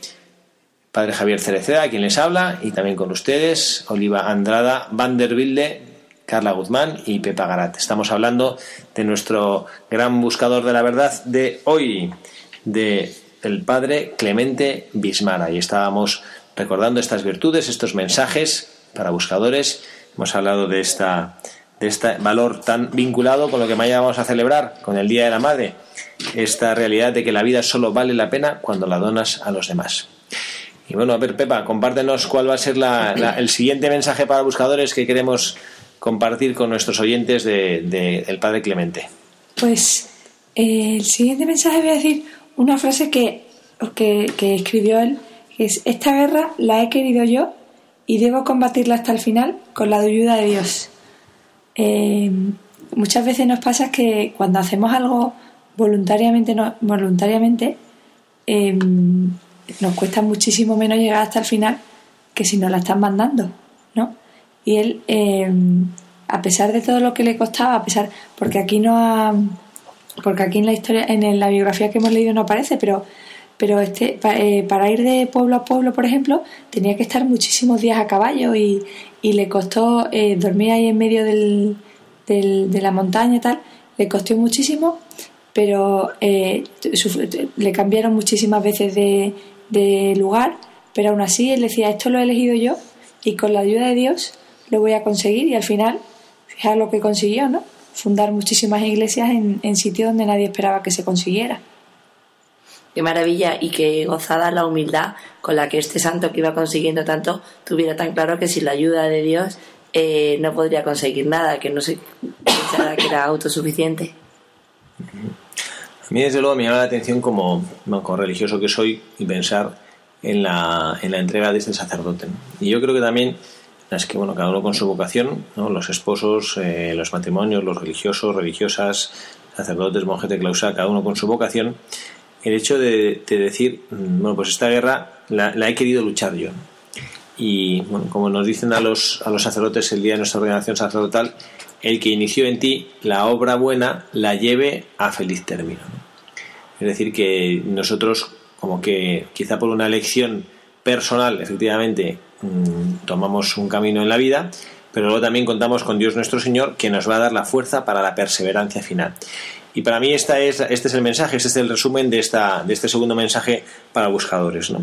Padre Javier Cereceda, quien les habla, y también con ustedes, Oliva Andrada, Vanderbilde, Carla Guzmán y Pepa Garat. Estamos hablando de nuestro gran buscador de la verdad de hoy, de el Padre Clemente Bismara. Y estábamos recordando estas virtudes, estos mensajes para buscadores. Hemos hablado de esta de este valor tan vinculado con lo que mañana vamos a celebrar, con el Día de la Madre, esta realidad de que la vida solo vale la pena cuando la donas a los demás. Y bueno, a ver, Pepa, compártenos cuál va a ser la- la- el siguiente mensaje para buscadores que queremos compartir con nuestros oyentes de, de el Padre Clemente. Pues eh, el siguiente mensaje voy a decir una frase que, que, que escribió él, que es, esta guerra la he querido yo y debo combatirla hasta el final con la ayuda de Dios. Eh, muchas veces nos pasa que cuando hacemos algo voluntariamente, no, voluntariamente em, nos cuesta muchísimo menos llegar hasta el final que si nos la están mandando, ¿no? Y él, em, a pesar de todo lo que le costaba, a pesar, porque aquí no ha, porque aquí en la historia, en la biografía que hemos leído no aparece, pero pero este eh, para ir de pueblo a pueblo, por ejemplo, tenía que estar muchísimos días a caballo y, y le costó eh, dormir ahí en medio del, de la montaña y tal, le costó muchísimo, pero eh, le cambiaron muchísimas veces de, de lugar, pero aún así él decía, esto lo he elegido yo y con la ayuda de Dios lo voy a conseguir y al final, fijaos lo que consiguió, ¿no? Fundar muchísimas iglesias en, en sitios donde nadie esperaba que se consiguiera. Qué maravilla y qué gozada la humildad con la que este santo que iba consiguiendo tanto tuviera tan claro que sin la ayuda de Dios eh, no podría conseguir nada, que no se pensara que era autosuficiente. A mí, desde luego, me llama la atención como, como religioso que soy y pensar en la, en la entrega de este sacerdote. Y yo creo que también es que, bueno, cada uno con su vocación, ¿no? los esposos, eh, los matrimonios, los religiosos, religiosas, sacerdotes, monjes de clausura, cada uno con su vocación, el hecho de, decir, mm, bueno, pues esta guerra la, he querido luchar yo. Y bueno, como nos dicen a los, a los sacerdotes el día de nuestra ordenación sacerdotal, el que inició en ti la obra buena la lleve a feliz término. Es decir, que nosotros, como que quizá por una elección personal, efectivamente, mm, tomamos un camino en la vida, pero luego también contamos con Dios nuestro Señor que nos va a dar la fuerza para la perseverancia final. Y para mí esta es, este es el mensaje, este es el resumen de, esta, de este segundo mensaje para buscadores. ¿no?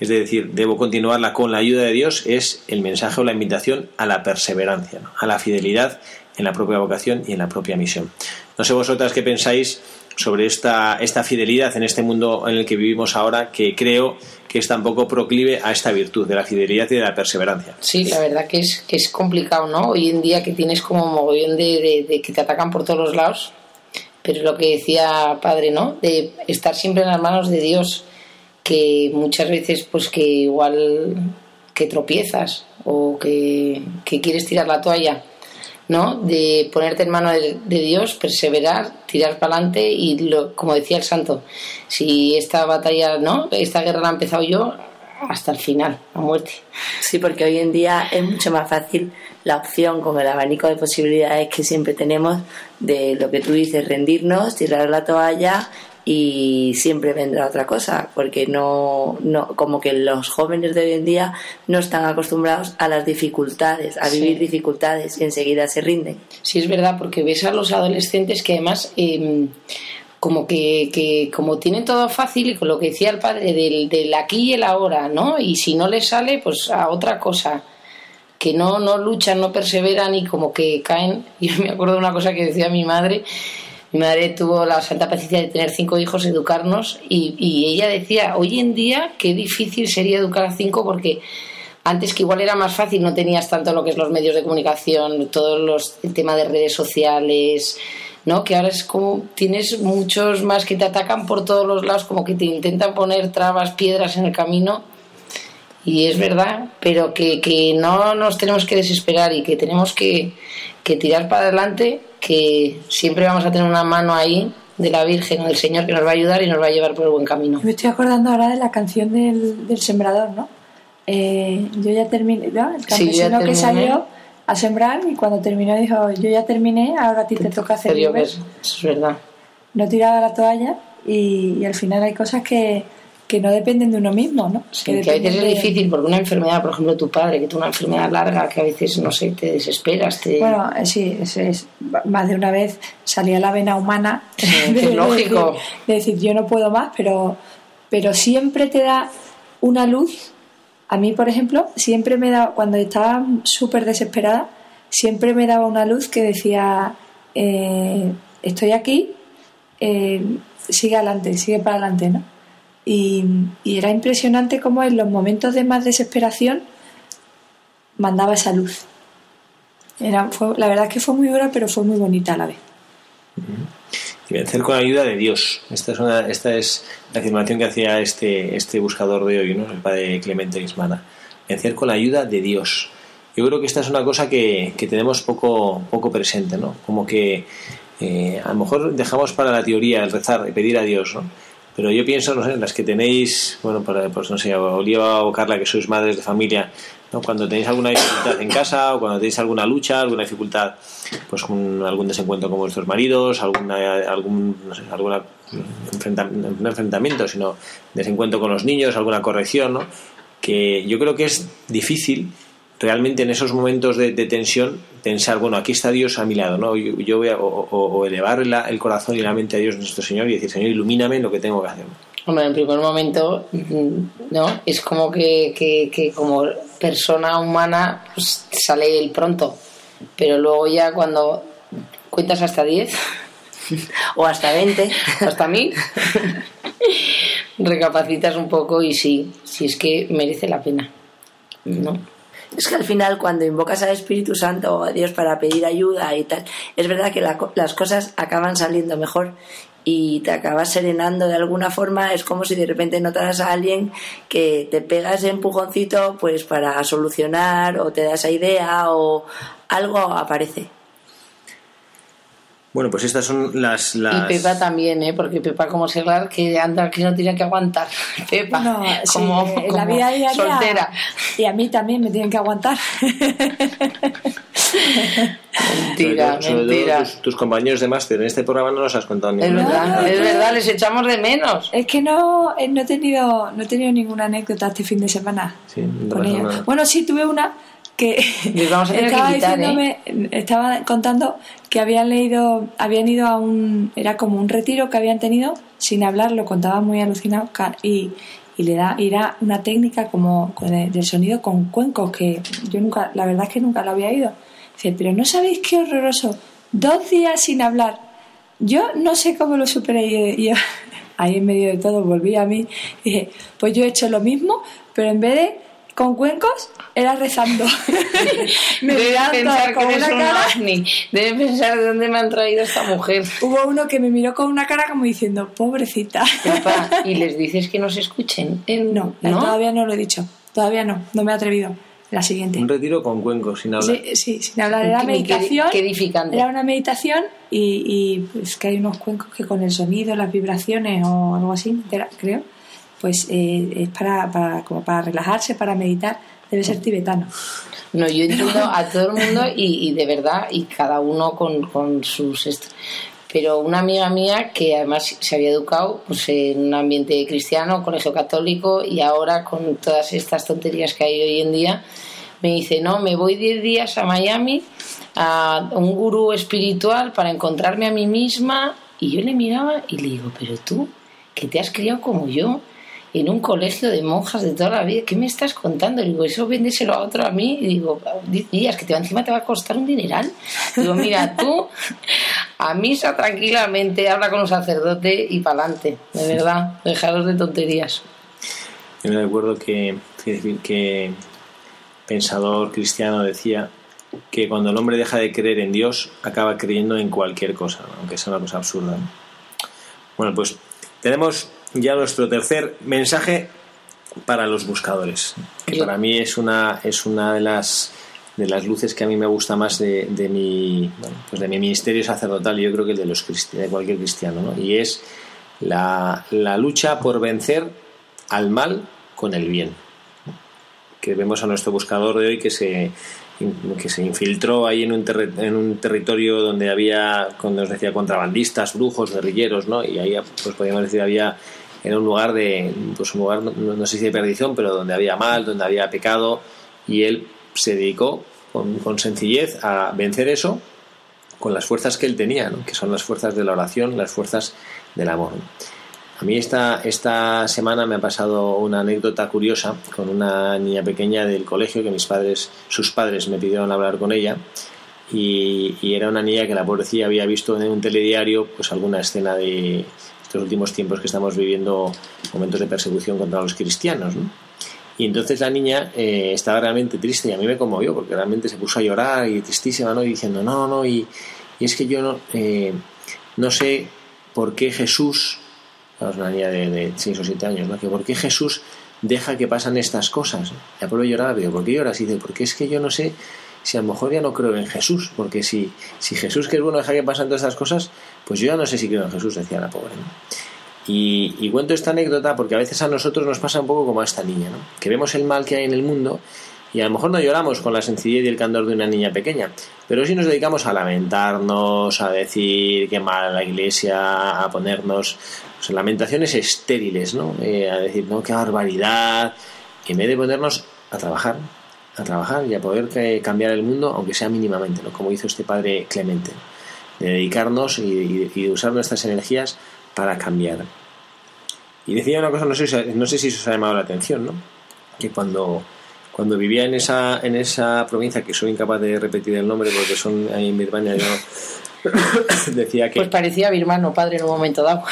Es decir, debo continuarla con la ayuda de Dios, es el mensaje o la invitación a la perseverancia, a la fidelidad en la propia vocación y en la propia misión. No sé vosotras qué pensáis sobre esta, esta fidelidad en este mundo en el que vivimos ahora, que creo que es tampoco proclive a esta virtud de la fidelidad y de la perseverancia. Sí, la verdad que es, que es complicado, ¿no? Hoy en día que tienes como mogollón de, de que te atacan por todos los lados, pero lo que decía padre, ¿no? De estar siempre en las manos de Dios, que muchas veces pues que igual que tropiezas o que, quieres tirar la toalla, ¿no? De ponerte en manos de, Dios, perseverar, tirar para adelante y lo, como decía el santo, si esta batalla, ¿no? Esta guerra la he empezado yo, hasta el final, a muerte. Sí, porque hoy en día es mucho más fácil la opción con el abanico de posibilidades que siempre tenemos de lo que tú dices, rendirnos, tirar la toalla y siempre vendrá otra cosa, porque no, no, como que los jóvenes de hoy en día no están acostumbrados a las dificultades, a vivir dificultades y enseguida se rinden. Sí, es verdad, porque ves a los adolescentes que además em, como que, que, como tienen todo fácil y con lo que decía el padre del, del aquí y el ahora, ¿no? Y si no les sale, pues a otra cosa que no, no luchan, no perseveran y como que caen. Yo me acuerdo de una cosa que decía mi madre. Mi madre tuvo la santa paciencia de tener cinco hijos, educarnos, y, y ella decía, hoy en día qué difícil sería educar a cinco porque antes que igual era más fácil, no tenías tanto lo que es los medios de comunicación, todos los, el tema de redes sociales, ¿no? Que ahora es como tienes muchos más que te atacan por todos los lados, como que te intentan poner trabas, piedras en el camino. Y es verdad, pero que, que no nos tenemos que desesperar y que tenemos que, que tirar para adelante, que siempre vamos a tener una mano ahí de la Virgen del Señor que nos va a ayudar y nos va a llevar por el buen camino. Me estoy acordando ahora de la canción del, del sembrador, ¿no? Eh, yo ya terminé, ¿no? El campesino que salió a sembrar y cuando terminó dijo, yo ya terminé, ahora a ti te toca hacer Eso es verdad. No tiraba la toalla y, al final hay cosas que, que, no dependen de uno mismo, ¿no? que, a veces es difícil porque una enfermedad, por ejemplo, tu padre, que tuvo una enfermedad larga, que a veces, no sé, te desesperas. Te... Bueno, eh, sí, es, más de una vez salía la vena humana. es lógico. De, decir, yo no puedo más, pero, pero siempre te da una luz a mí, por ejemplo, siempre me daba, cuando estaba súper desesperada, siempre me daba una luz que decía, eh, estoy aquí, eh, sigue adelante, sigue para adelante, ¿no? Y, era impresionante cómo en los momentos de más desesperación mandaba esa luz. Era, la verdad es que fue muy dura, pero fue muy bonita a la vez vencer con la ayuda de Dios. Esta es, una, esta es la afirmación que hacía este, este buscador de hoy, ¿no? el padre Clemente Ismana. Vencer con la ayuda de Dios. Yo creo que esta es una cosa que, tenemos poco, presente, ¿no? Como que eh, a lo mejor dejamos para la teoría el rezar y pedir a Dios, ¿no? pero yo pienso, no sé, las que tenéis, bueno, para, pues no sé, Oliva o Carla, que sois madres de familia, cuando tenéis alguna dificultad en casa o cuando tenéis alguna lucha, alguna dificultad, pues con algún desencuentro con vuestros maridos, alguna, algún, no alguna enfrentamiento, no enfrentamiento, sino desencuentro con los niños, alguna corrección, ¿no? que yo creo que es difícil realmente en esos momentos de, tensión pensar, bueno, aquí está Dios a mi lado, ¿no? Yo, voy a o, elevar el corazón y la mente a Dios nuestro Señor y decir, Señor, ilumíname lo que tengo que hacer. Hombre, en primer momento, ¿no? Es como que, que, como persona humana pues, sale el pronto, pero luego ya cuando cuentas hasta 10 o hasta 20, hasta 1000, recapacitas un poco y sí, sí es que merece la pena, ¿no? Es que al final cuando invocas al Espíritu Santo o a Dios para pedir ayuda y tal, es verdad que las cosas acaban saliendo mejor y te acabas serenando de alguna forma. Es como si de repente notaras a alguien que te pega ese empujoncito pues para solucionar o te da esa idea o algo aparece. Bueno, pues estas son las, las... Y Pepa también, ¿eh? Porque Pepa como seglar que anda que no tiene que aguantar. Pepa, no, como, en la vida diaria, soltera. Y a mí también me tienen que aguantar. mentira, mentira. tus, compañeros de máster en este programa no nos has contado ninguna. Es verdad, es verdad, les echamos de menos. Es que no, eh, no, he, tenido, no he tenido ninguna anécdota este fin de semana sí, con ella. Bueno, sí, tuve una que estaba ¿eh? estaba contando que habían leído, habían ido a un, era como un retiro que habían tenido sin hablar, lo contaba muy alucinado y, y le da, era una técnica como del sonido con cuencos que yo nunca, la verdad es que nunca lo había oído. Dice, pero no sabéis qué horroroso, dos días sin hablar. Yo no sé cómo lo superé y yo, ahí en medio de todo volví a mí y dije, pues yo he hecho lo mismo, pero en vez de con cuencos era rezando. me Debe pensar con una cara. Debe pensar de dónde me han traído esta mujer. Hubo uno que me miró con una cara como diciendo, pobrecita. ¿y les dices que nos escuchen? No, todavía no lo he dicho. Todavía no, no me he atrevido. La siguiente. Un retiro con cuencos, sin hablar. Sí, sí sin hablar. Era meditación. Qué, edificante. Era una meditación y, y pues que hay unos cuencos que con el sonido, las vibraciones o algo así, creo, pues eh, es para, para, como para relajarse, para meditar, debe ser tibetano. No, yo entiendo a todo el mundo y, de verdad, y cada uno con, con sus... Pero una amiga mía que además se había educado pues, en un ambiente cristiano, colegio católico, y ahora con todas estas tonterías que hay hoy en día, me dice, no, me voy 10 días a Miami a un gurú espiritual para encontrarme a mí misma. Y yo le miraba y le digo, pero tú, que te has criado como yo, en un colegio de monjas de toda la vida. ¿Qué me estás contando? digo, eso véndeselo a otro a mí. Y digo, días que te encima te va a costar un dineral. digo, mira, tú a misa tranquilamente, habla con un sacerdote y para adelante. De verdad, dejaros de tonterías. Yo me recuerdo que, que, que pensador cristiano decía que cuando el hombre deja de creer en Dios, acaba creyendo en cualquier cosa, aunque sea una cosa absurda. Bueno, pues tenemos ya nuestro tercer mensaje para los buscadores, que para mí es una, es una de las de las luces que a mí me gusta más de, de mi pues de mi ministerio sacerdotal yo creo que el de los de cualquier cristiano ¿no? y es la, la, lucha por vencer al mal con el bien que vemos a nuestro buscador de hoy que se que se infiltró ahí en un, en un territorio donde había, cuando os decía, contrabandistas, brujos, guerrilleros, ¿no? Y ahí, pues podríamos decir, había era un lugar de, pues un lugar, no, sé si de perdición, pero donde había mal, donde había pecado, y él se dedicó con, sencillez a vencer eso con las fuerzas que él tenía, que son las fuerzas de la oración, las fuerzas del amor. A mí esta, esta semana me ha pasado una anécdota curiosa con una niña pequeña del colegio que mis padres, sus padres me pidieron hablar con ella y, era una niña que la pobrecilla había visto en un telediario pues alguna escena de, los últimos tiempos que estamos viviendo momentos de persecución contra los cristianos. Y entonces la niña eh, estaba realmente triste y a mí me conmovió porque realmente se puso a llorar y tristísima, ¿no? Y diciendo, no, no, y, es que yo no, eh, no sé por qué Jesús, es una niña de, 6 o 7 años, ¿no? Que por qué Jesús deja que pasan estas cosas. La pobre lloraba, digo, ¿por qué lloras? Y dice, porque es que yo no sé si a lo mejor ya no creo en Jesús, porque si, si Jesús que es bueno deja que pasen todas estas cosas, pues yo ya no sé si creo en Jesús, decía la pobre. Y, cuento esta anécdota porque a veces a nosotros nos pasa un poco como a esta niña, ¿no? que vemos el mal que hay en el mundo y a lo mejor no lloramos con la sencillez y el candor de una niña pequeña, pero sí nos dedicamos a lamentarnos, a decir que mal la iglesia, a ponernos pues, lamentaciones estériles, ¿no? Eh, a decir, no, qué barbaridad, en vez de ponernos a trabajar, a trabajar y a poder cambiar el mundo, aunque sea mínimamente, ¿no? Como hizo este padre Clemente, de dedicarnos y, y usar nuestras energías para cambiar. Y decía una cosa, no sé, si- no sé si os ha llamado la atención, ¿no? Que cuando, cuando vivía en esa, en esa provincia, que soy incapaz de repetir el nombre porque son ahí en Birmania, yo decía que Pues parecía birmano, padre, en un momento dado.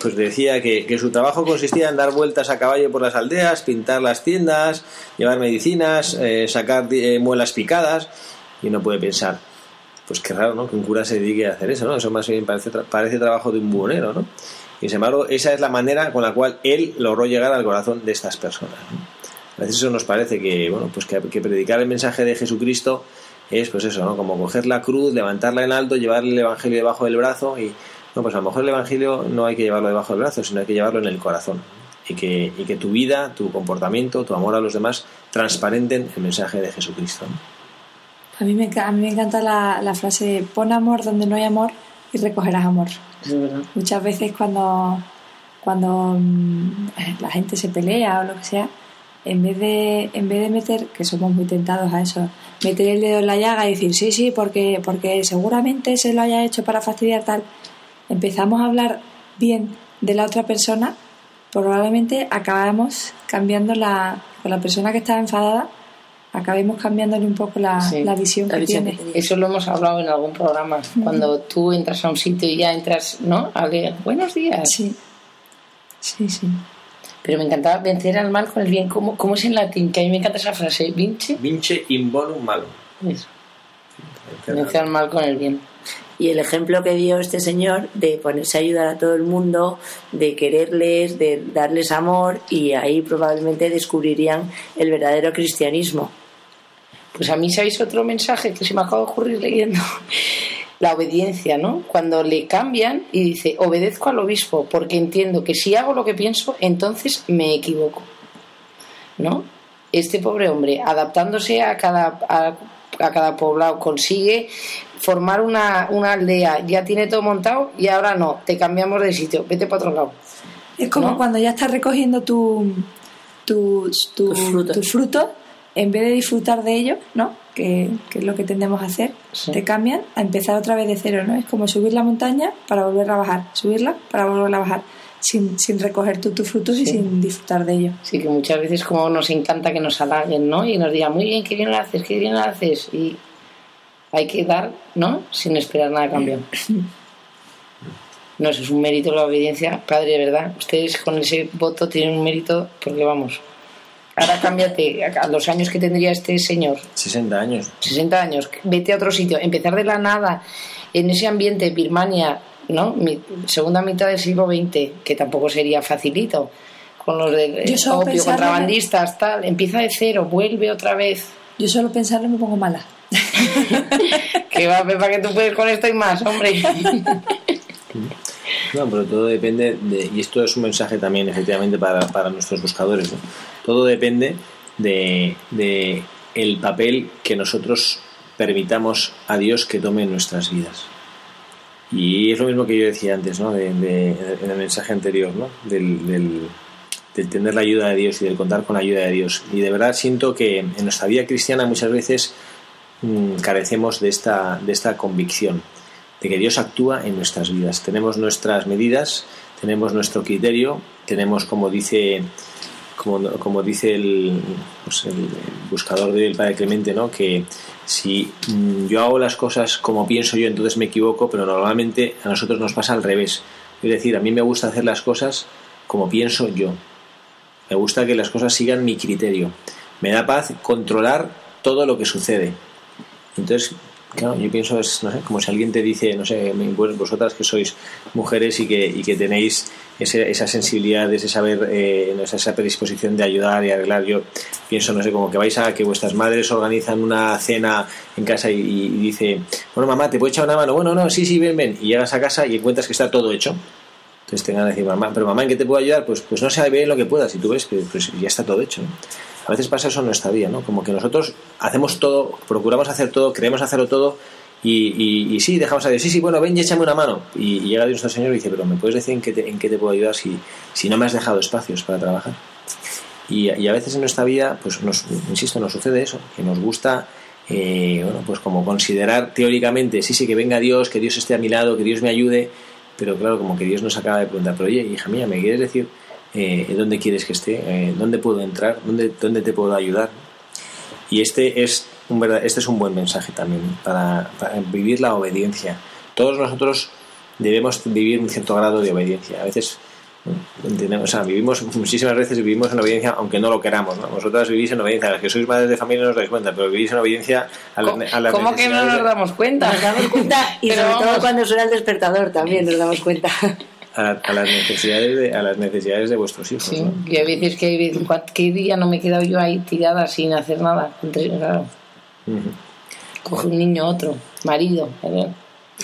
pues decía que, que su trabajo consistía en dar vueltas a caballo por las aldeas, pintar las tiendas, llevar medicinas, eh, sacar eh, muelas picadas, y uno puede pensar, pues qué raro, ¿no? Que un cura se dedique a hacer eso, ¿no? Eso más bien parece, parece trabajo de un buhonero, ¿no? Y sin embargo, esa es la manera con la cual él logró llegar al corazón de estas personas. A veces eso nos parece que, bueno, pues que, que predicar el mensaje de Jesucristo es, pues eso, ¿no? Como coger la cruz, levantarla en alto, llevarle el Evangelio debajo del brazo y, no, pues a lo mejor el Evangelio no hay que llevarlo debajo del brazo, sino hay que llevarlo en el corazón. Y que, y que tu vida, tu comportamiento, tu amor a los demás transparenten el mensaje de Jesucristo. A mí me, a mí me encanta la, la frase pon amor donde no hay amor y recogerás amor. Muchas veces cuando, cuando mm, la gente se pelea o lo que sea, en vez de, en vez de meter, que somos muy tentados a eso, meter el dedo en la llaga y decir sí, sí, porque, porque seguramente se lo haya hecho para fastidiar tal, empezamos a hablar bien de la otra persona, probablemente acabamos cambiando la, con la persona que está enfadada, acabemos cambiándole un poco la, Sí, la visión la que visión tiene. Eso lo hemos hablado en algún programa. Cuando tú entras a un sitio y ya entras, ¿no? A leer, buenos días. Sí, sí, sí. Pero me encantaba vencer al mal con el bien. ¿Cómo, cómo es en latín? Que a mí me encanta esa frase. Vince. Vince in bonum malum. Eso. Vencer al mal con el bien. Y el ejemplo que dio este señor de ponerse a ayudar a todo el mundo, de quererles, de darles amor, y ahí probablemente descubrirían el verdadero cristianismo. Pues a mí, ¿sabéis otro mensaje que se me acaba de ocurrir leyendo? La obediencia, ¿no? Cuando le cambian y dice, obedezco al obispo porque entiendo que si hago lo que pienso, entonces me equivoco. ¿No? Este pobre hombre, adaptándose a cada, a cada poblado, consigue formar una, una aldea, ya tiene todo montado y ahora no, te cambiamos de sitio, vete para otro lado. Es como ¿No? cuando ya estás recogiendo tu, tu, tu, Tus frutos. tus frutos, en vez de disfrutar de ellos, ¿no? Que, que es lo que tendemos a hacer, Sí. te cambian a empezar otra vez de cero, ¿no? Es como subir la montaña para volver a bajar, subirla para volver a bajar, sin, sin recoger tú tus frutos y Sí. sin disfrutar de ellos. Así que muchas veces como nos encanta que nos halaguen, ¿no? Y nos digan, muy bien, qué bien lo haces, qué bien lo haces. Y hay que dar, ¿no? Sin esperar nada a cambio. No, eso es un mérito la obediencia. Padre, de verdad, ustedes con ese voto tienen un mérito porque vamos. Ahora cámbiate a los años que tendría este señor, 60 años. 60 años, vete a otro sitio, empezar de la nada, en ese ambiente, Birmania, ¿no? Mi- segunda mitad del siglo XX, que tampoco sería facilito, con los de opio, contrabandistas, tal, empieza de cero, vuelve otra vez. Yo solo pensarlo me pongo mala. Que va, Pepa, que tú puedes con esto y más, hombre. No, pero todo depende de, y esto es un mensaje también efectivamente para, para nuestros buscadores, ¿no? todo depende de, de el papel que nosotros permitamos a Dios que tome en nuestras vidas. Y es lo mismo que yo decía antes, ¿no? De- de- en el mensaje anterior, ¿no? Del, del, tener la ayuda de Dios y del contar con la ayuda de Dios. Y de verdad siento que en nuestra vida cristiana muchas veces mm, carecemos de esta, de esta convicción, de que Dios actúa en nuestras vidas. Tenemos nuestras medidas, tenemos nuestro criterio, tenemos, como dice, como, como dice el, pues el, el buscador del Padre Clemente, ¿no? que si mm, yo hago las cosas como pienso yo, entonces me equivoco, pero normalmente a nosotros nos pasa al revés. Es decir, a mí me gusta hacer las cosas como pienso yo. Me gusta que las cosas sigan mi criterio. Me da paz controlar todo lo que sucede. Entonces, claro, yo pienso, es, no sé, como si alguien te dice, no sé, vos- vosotras que sois mujeres y que, y que tenéis ese- esa sensibilidad, ese saber, eh, esa predisposición de ayudar y arreglar. Yo pienso, no sé, como que vais a que vuestras madres organizan una cena en casa y, y dice, bueno, mamá, ¿te puedo echar una mano? Bueno, no, sí, sí, ven, ven. Y llegas a casa y encuentras que está todo hecho. Entonces tengan que decir, mamá, pero mamá, ¿en qué te puedo ayudar? Pues, pues no sé bien lo que puedas. Y tú ves que pues, ya está todo hecho. A veces pasa eso en nuestra vida, ¿no? Como que nosotros hacemos todo, procuramos hacer todo, queremos hacerlo todo y, y, sí, dejamos a Dios, sí, sí, bueno, ven y échame una mano. Y, llega Dios nuestro Señor y dice, pero ¿me puedes decir en qué te, en qué te puedo ayudar si, si no me has dejado espacios para trabajar? Y, y a veces en nuestra vida, pues nos, insisto, nos sucede eso, que nos gusta eh, bueno, pues como considerar teóricamente, sí, sí, que venga Dios, que Dios esté a mi lado, que Dios me ayude, pero claro, como que Dios nos acaba de preguntar, pero oye, hija mía, ¿me quieres decir eh, dónde quieres que esté? Eh, ¿Dónde puedo entrar? ¿Dónde, ¿Dónde te puedo ayudar? Y este es un, verdad, este es un buen mensaje también para, para vivir la obediencia. Todos nosotros debemos vivir un cierto grado de obediencia. A veces Entendemos, o sea, vivimos muchísimas veces vivimos en obediencia aunque no lo queramos ¿no? vosotras vivís en obediencia las que sois madres de familia no os dais cuenta pero vivís en obediencia a las, a las ¿Cómo que no nos damos cuenta? Nos damos cuenta y Pero sobre todo vamos. cuando suena el despertador también nos damos cuenta. a, a las necesidades de, a las necesidades de vuestros hijos Sí, ¿no? y hay veces que hay veces, ¿cuán- ¿qué día no me he quedado yo ahí tirada sin hacer nada? Entre- Claro, coge un niño otro, marido. ¿verdad?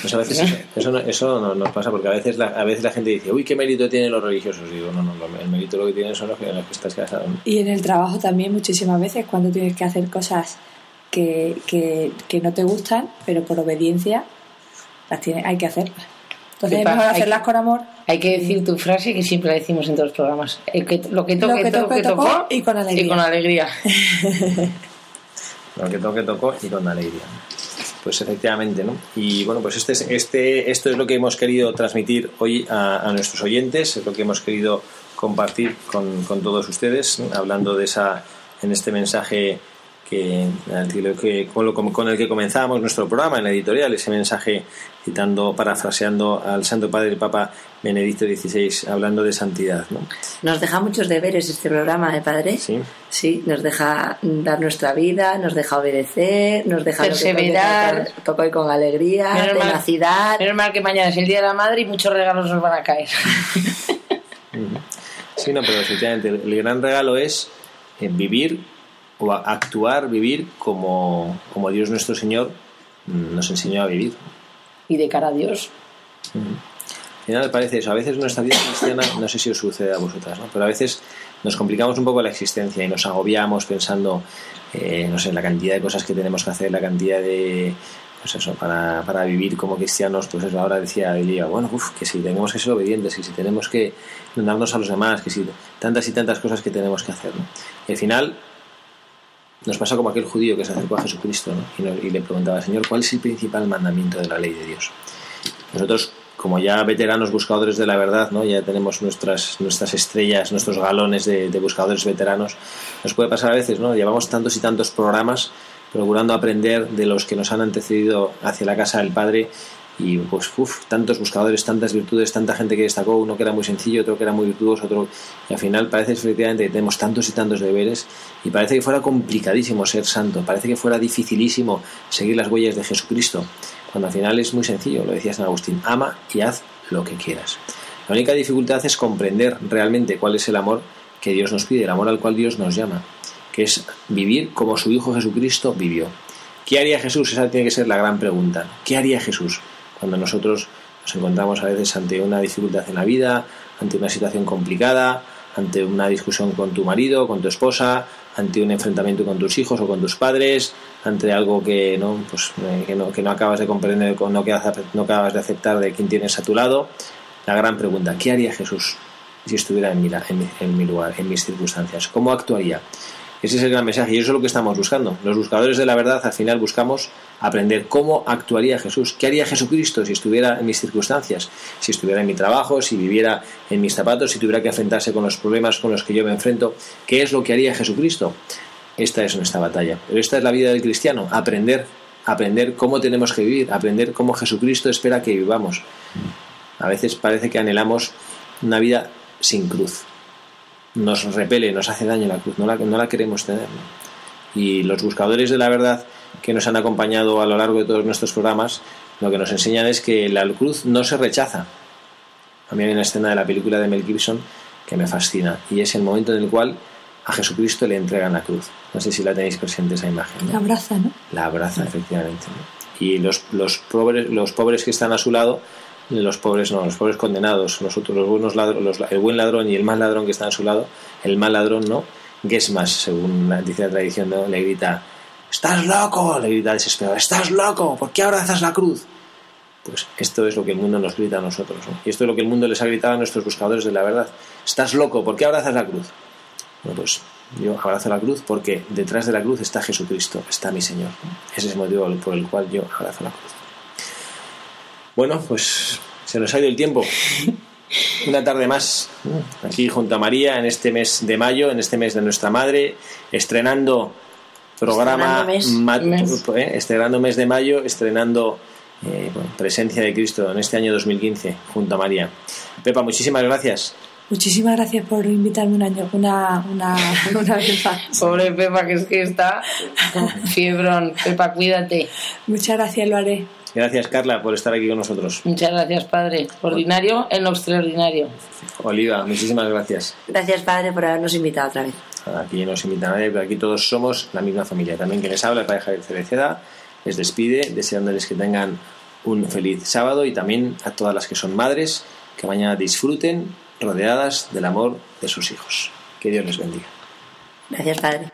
Pues a veces eso, eso, no- eso no nos pasa porque a veces la, a veces la gente dice uy qué mérito tienen los religiosos y digo no no lo- el mérito lo que tienen son los que, los que estás casado ¿no? Y en el trabajo también muchísimas veces cuando tienes que hacer cosas que, que, que no te gustan, pero por obediencia las tiene, hay que hacerlas. Entonces es Pepa, mejor hacerlas con amor. Hay que decir tu frase que siempre la decimos en todos los programas. El que, lo que toque, Lo que toque, toque, tocó, tocó, y con alegría. Y con alegría. lo que toque tocó y con alegría pues efectivamente no y bueno pues este es- este esto es lo que hemos querido transmitir hoy a, a nuestros oyentes es lo que hemos querido compartir con, con todos ustedes ¿no? hablando de esa en este mensaje que, que- que- con, lo- con el que comenzamos nuestro programa en la editorial ese mensaje citando parafraseando al Santo Padre el Papa Benedicto XVI hablando de santidad ¿no? Nos deja muchos deberes este programa, ¿eh, padre? sí Sí, nos deja dar nuestra vida, nos deja obedecer, nos deja Perseverar. y con alegría, Menos mal- tenacidad. Menos mal que mañana es el Día de la Madre y muchos regalos nos van a caer. Sí, no, pero efectivamente el el gran regalo es eh, vivir o a- actuar, vivir como, como Dios nuestro Señor mm, nos enseñó a vivir. y de cara a Dios. Al final parece eso, a veces nuestra vida cristiana, no sé si os sucede a vosotras, ¿no? pero a veces nos complicamos un poco la existencia y nos agobiamos pensando, eh, no sé, la cantidad de cosas que tenemos que hacer, la cantidad de, pues eso, para, para vivir como cristianos, pues eso, ahora decía Elia, bueno, uf, que si tenemos que ser obedientes, que si tenemos que darnos a los demás, que si tantas y tantas cosas que tenemos que hacer, ¿no? Y al final nos pasa como aquel judío que se acercó a Jesucristo ¿no? y, nos- y le preguntaba, Señor, ¿cuál es el principal mandamiento de la ley de Dios? Nosotros, como ya veteranos buscadores de la verdad, ¿no? ya tenemos nuestras, nuestras estrellas, nuestros galones de, de buscadores veteranos, nos puede pasar a veces, ¿no? Llevamos tantos y tantos programas procurando aprender de los que nos han antecedido hacia la casa del Padre y pues uf, tantos buscadores, tantas virtudes, tanta gente que destacó, uno que era muy sencillo, otro que era muy virtuoso, otro y al final parece efectivamente que tenemos tantos y tantos deberes y parece que fuera complicadísimo ser santo, parece que fuera dificilísimo seguir las huellas de Jesucristo, cuando al final es muy sencillo, lo decía San Agustín, ama y haz lo que quieras. La única dificultad es comprender realmente cuál es el amor que Dios nos pide, el amor al cual Dios nos llama, que es vivir como su Hijo Jesucristo vivió. ¿Qué haría Jesús? Esa tiene que ser la gran pregunta. ¿Qué haría Jesús cuando nosotros nos encontramos a veces ante una dificultad en la vida, ante una situación complicada, ante una discusión con tu marido, con tu esposa, ante un enfrentamiento con tus hijos o con tus padres, ante algo que no, pues, eh, que no, que no acabas de comprender, no, que no acabas de aceptar de quien tienes a tu lado? La gran pregunta, ¿qué haría Jesús si estuviera en mi, en mi lugar, en mis circunstancias? ¿Cómo actuaría? Ese es el gran mensaje y eso es lo que estamos buscando. Los buscadores de la verdad al final buscamos aprender cómo actuaría Jesús, qué haría Jesucristo si estuviera en mis circunstancias, si estuviera en mi trabajo, si viviera en mis zapatos, si tuviera que enfrentarse con los problemas con los que yo me enfrento, qué es lo que haría Jesucristo. Esta es nuestra batalla. Pero esta es la vida del cristiano, aprender, aprender cómo tenemos que vivir, aprender cómo Jesucristo espera que vivamos. A veces parece que anhelamos una vida sin cruz, nos repele, nos hace daño la cruz, no la, queremos tener. Y los buscadores de la verdad que nos han acompañado a lo largo de todos nuestros programas, lo que nos enseñan es que la cruz no se rechaza. A mí hay una escena de la película de Mel Gibson que me fascina y es el momento en el cual a Jesucristo le entregan la cruz. No sé si la tenéis presente esa imagen. ¿no? La abraza, ¿no? La abraza, efectivamente. ¿no? Y los, los, pobres, los pobres que están a su lado los pobres no, los pobres condenados, nosotros los buenos ladrones, el buen ladrón y el mal ladrón que está a su lado, el mal ladrón no, Gesmas, según dice la tradición, ¿no? le grita, ¡Estás loco! le grita desesperado, ¡Estás loco! ¿Por qué abrazas la cruz? Pues esto es lo que el mundo nos grita a nosotros. Y esto es lo que el mundo les ha gritado a nuestros buscadores de la verdad. ¿Estás loco? ¿Por qué abrazas la cruz? Bueno, pues yo abrazo la cruz porque detrás de la cruz está Jesucristo, está mi Señor. Ese es el motivo por el cual yo abrazo la cruz. Bueno, pues se nos ha ido el tiempo. Una tarde más aquí junto a María en este mes de mayo, en este mes de nuestra madre, estrenando programa, Estrenando mes. eh, estrenando mes de mayo, estrenando eh, bueno, presencia de Cristo en este año 2015 junto a María. Pepa, muchísimas gracias. Muchísimas gracias por invitarme un año, una, una, una vez más. Pobre Pepa, que es que está con fiebrón. Pepa, cuídate. Muchas gracias, lo haré. Gracias, Carla, por estar aquí con nosotros. Muchas gracias, Padre. Ordinario en lo extraordinario. Oliva, muchísimas gracias. Gracias, Padre, por habernos invitado otra vez. Aquí no nos invita nadie, pero aquí todos somos la misma familia. También que les habla, el Padre Javier Cereceda, les despide, deseándoles que tengan un feliz sábado y también a todas las que son madres, que mañana disfruten rodeadas del amor de sus hijos. Que Dios les bendiga. Gracias, Padre.